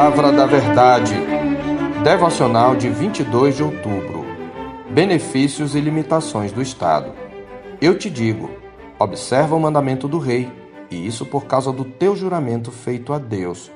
Palavra da Verdade. Devocional de 22 de outubro. Benefícios e limitações do Estado. Eu te digo: observa o mandamento do rei, e isso por causa do teu juramento feito a Deus.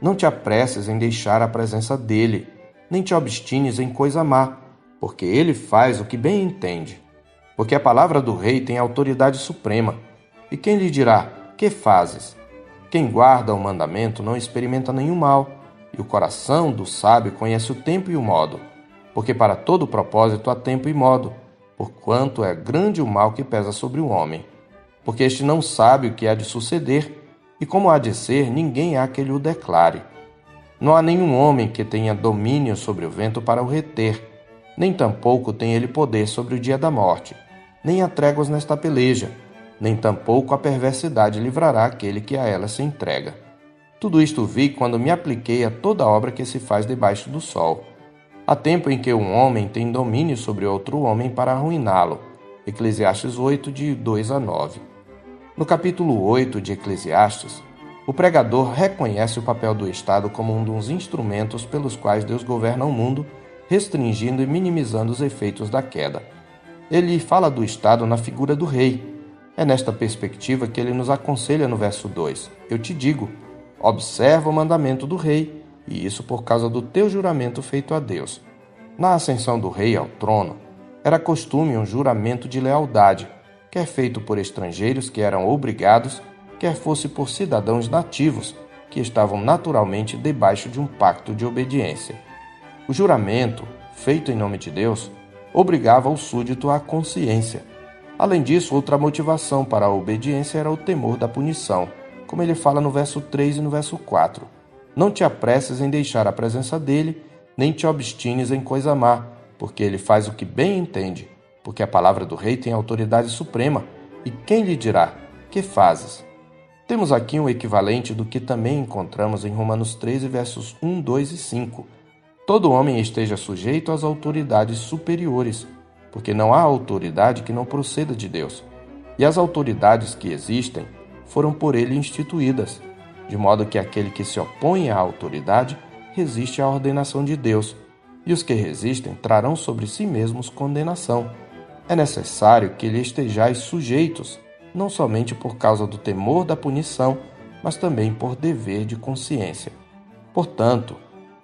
Não te apresses em deixar a presença dele, nem te obstines em coisa má, porque ele faz o que bem entende. Porque a palavra do rei tem autoridade suprema. E quem lhe dirá: Que fazes? Quem guarda o mandamento não experimenta nenhum mal, e o coração do sábio conhece o tempo e o modo, porque para todo propósito há tempo e modo, porquanto é grande o mal que pesa sobre o homem. Porque este não sabe o que há de suceder, e como há de ser, ninguém há que lhe o declare. Não há nenhum homem que tenha domínio sobre o vento para o reter, nem tampouco tem ele poder sobre o dia da morte, nem há tréguas nesta peleja nem tampouco a perversidade livrará aquele que a ela se entrega. Tudo isto vi quando me apliquei a toda obra que se faz debaixo do sol. Há tempo em que um homem tem domínio sobre outro homem para arruiná-lo. Eclesiastes 8, de 2 a 9. No capítulo 8 de Eclesiastes, o pregador reconhece o papel do Estado como um dos instrumentos pelos quais Deus governa o mundo, restringindo e minimizando os efeitos da queda. Ele fala do Estado na figura do rei, é nesta perspectiva que ele nos aconselha no verso 2: Eu te digo, observa o mandamento do rei, e isso por causa do teu juramento feito a Deus. Na ascensão do rei ao trono, era costume um juramento de lealdade, quer feito por estrangeiros que eram obrigados, quer fosse por cidadãos nativos que estavam naturalmente debaixo de um pacto de obediência. O juramento, feito em nome de Deus, obrigava o súdito à consciência Além disso, outra motivação para a obediência era o temor da punição, como ele fala no verso 3 e no verso 4. Não te apresses em deixar a presença dele, nem te obstines em coisa má, porque ele faz o que bem entende, porque a palavra do rei tem autoridade suprema, e quem lhe dirá: Que fazes? Temos aqui um equivalente do que também encontramos em Romanos 13, versos 1, 2 e 5. Todo homem esteja sujeito às autoridades superiores, porque não há autoridade que não proceda de Deus. E as autoridades que existem foram por ele instituídas, de modo que aquele que se opõe à autoridade resiste à ordenação de Deus, e os que resistem trarão sobre si mesmos condenação. É necessário que lhe estejais sujeitos, não somente por causa do temor da punição, mas também por dever de consciência. Portanto,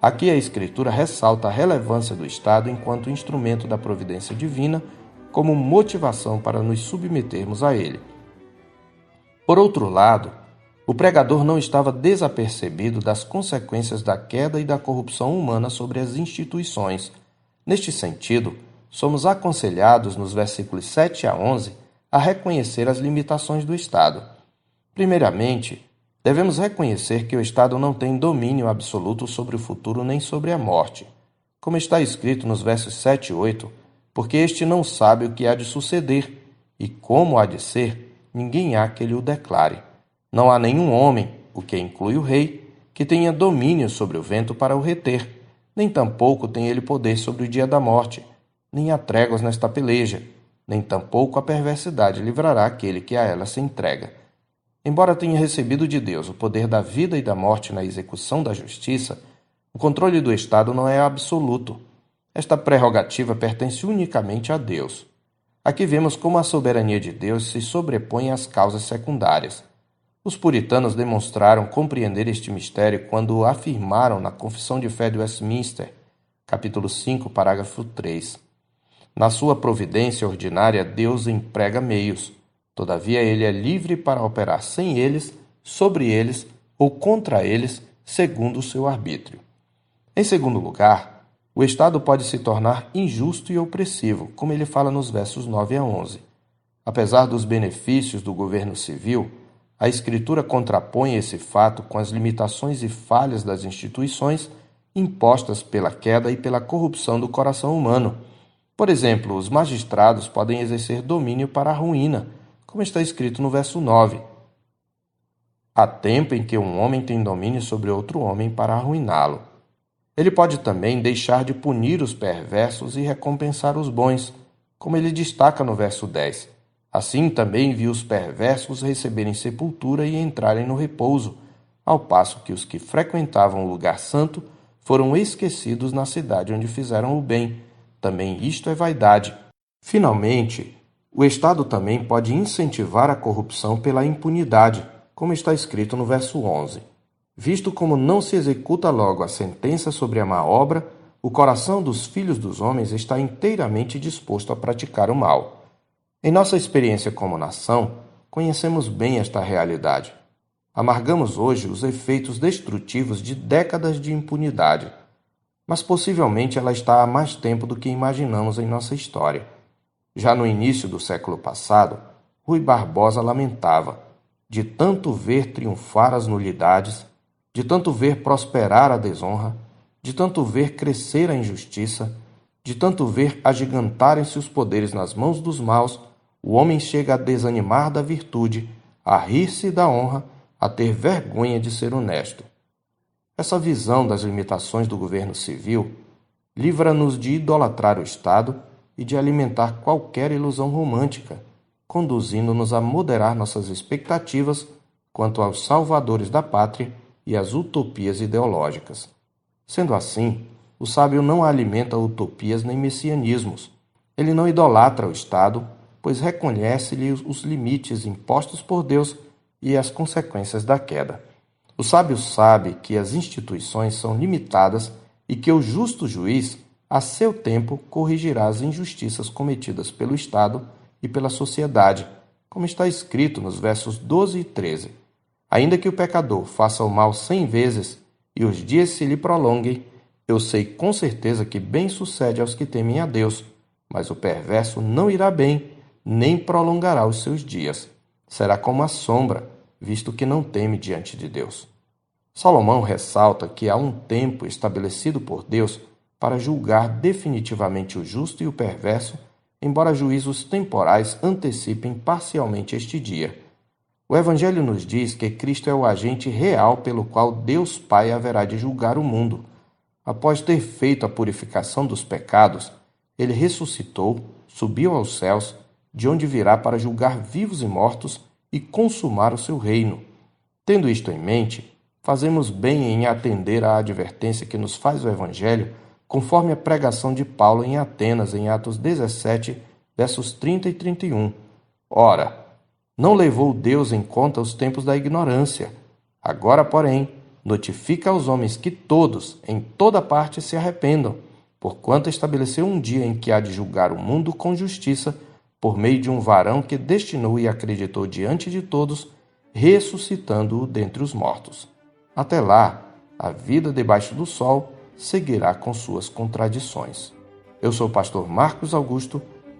Aqui a Escritura ressalta a relevância do Estado enquanto instrumento da providência divina, como motivação para nos submetermos a ele. Por outro lado, o pregador não estava desapercebido das consequências da queda e da corrupção humana sobre as instituições. Neste sentido, somos aconselhados nos versículos 7 a 11 a reconhecer as limitações do Estado. Primeiramente, Devemos reconhecer que o Estado não tem domínio absoluto sobre o futuro nem sobre a morte, como está escrito nos versos 7 e 8, porque este não sabe o que há de suceder, e como há de ser, ninguém há que lhe o declare. Não há nenhum homem, o que inclui o rei, que tenha domínio sobre o vento para o reter, nem tampouco tem ele poder sobre o dia da morte, nem há tréguas nesta peleja, nem tampouco a perversidade livrará aquele que a ela se entrega. Embora tenha recebido de Deus o poder da vida e da morte na execução da justiça, o controle do Estado não é absoluto. Esta prerrogativa pertence unicamente a Deus. Aqui vemos como a soberania de Deus se sobrepõe às causas secundárias. Os puritanos demonstraram compreender este mistério quando afirmaram na Confissão de Fé de Westminster, capítulo 5, parágrafo 3. Na sua providência ordinária, Deus emprega meios Todavia, ele é livre para operar sem eles, sobre eles ou contra eles, segundo o seu arbítrio. Em segundo lugar, o Estado pode se tornar injusto e opressivo, como ele fala nos versos 9 a 11. Apesar dos benefícios do governo civil, a Escritura contrapõe esse fato com as limitações e falhas das instituições impostas pela queda e pela corrupção do coração humano. Por exemplo, os magistrados podem exercer domínio para a ruína como está escrito no verso 9. Há tempo em que um homem tem domínio sobre outro homem para arruiná-lo. Ele pode também deixar de punir os perversos e recompensar os bons, como ele destaca no verso 10. Assim também viu os perversos receberem sepultura e entrarem no repouso, ao passo que os que frequentavam o lugar santo foram esquecidos na cidade onde fizeram o bem. Também isto é vaidade. Finalmente, o Estado também pode incentivar a corrupção pela impunidade, como está escrito no verso 11. Visto como não se executa logo a sentença sobre a má obra, o coração dos filhos dos homens está inteiramente disposto a praticar o mal. Em nossa experiência como nação, conhecemos bem esta realidade. Amargamos hoje os efeitos destrutivos de décadas de impunidade, mas possivelmente ela está há mais tempo do que imaginamos em nossa história. Já no início do século passado, Rui Barbosa lamentava, de tanto ver triunfar as nulidades, de tanto ver prosperar a desonra, de tanto ver crescer a injustiça, de tanto ver agigantarem-se os poderes nas mãos dos maus, o homem chega a desanimar da virtude, a rir-se da honra, a ter vergonha de ser honesto. Essa visão das limitações do governo civil livra-nos de idolatrar o Estado e de alimentar qualquer ilusão romântica, conduzindo-nos a moderar nossas expectativas quanto aos salvadores da pátria e às utopias ideológicas. Sendo assim, o sábio não alimenta utopias nem messianismos. Ele não idolatra o Estado, pois reconhece-lhe os limites impostos por Deus e as consequências da queda. O sábio sabe que as instituições são limitadas e que o justo juiz, a seu tempo, corrigirá as injustiças cometidas pelo Estado e pela sociedade, como está escrito nos versos 12 e 13. Ainda que o pecador faça o mal cem vezes e os dias se lhe prolonguem, eu sei com certeza que bem sucede aos que temem a Deus, mas o perverso não irá bem, nem prolongará os seus dias. Será como a sombra, visto que não teme diante de Deus. Salomão ressalta que há um tempo estabelecido por Deus para julgar definitivamente o justo e o perverso, embora juízos temporais antecipem parcialmente este dia. O Evangelho nos diz que Cristo é o agente real pelo qual Deus Pai haverá de julgar o mundo. Após ter feito a purificação dos pecados, ele ressuscitou, subiu aos céus, de onde virá para julgar vivos e mortos e consumar o seu reino. Tendo isto em mente, fazemos bem em atender à advertência que nos faz o Evangelho, conforme a pregação de Paulo em Atenas, em Atos 17, versos 30 e 31. Ora, não levou Deus em conta os tempos da ignorância. Agora, porém, notifica aos homens que todos, em toda parte, se arrependam, porquanto estabeleceu um dia em que há de julgar o mundo com justiça, por meio de um varão que destinou e acreditou diante de todos, ressuscitando-o dentre os mortos. Até lá, a vida debaixo do sol seguirá com suas contradições. Eu sou o pastor Marcos Augusto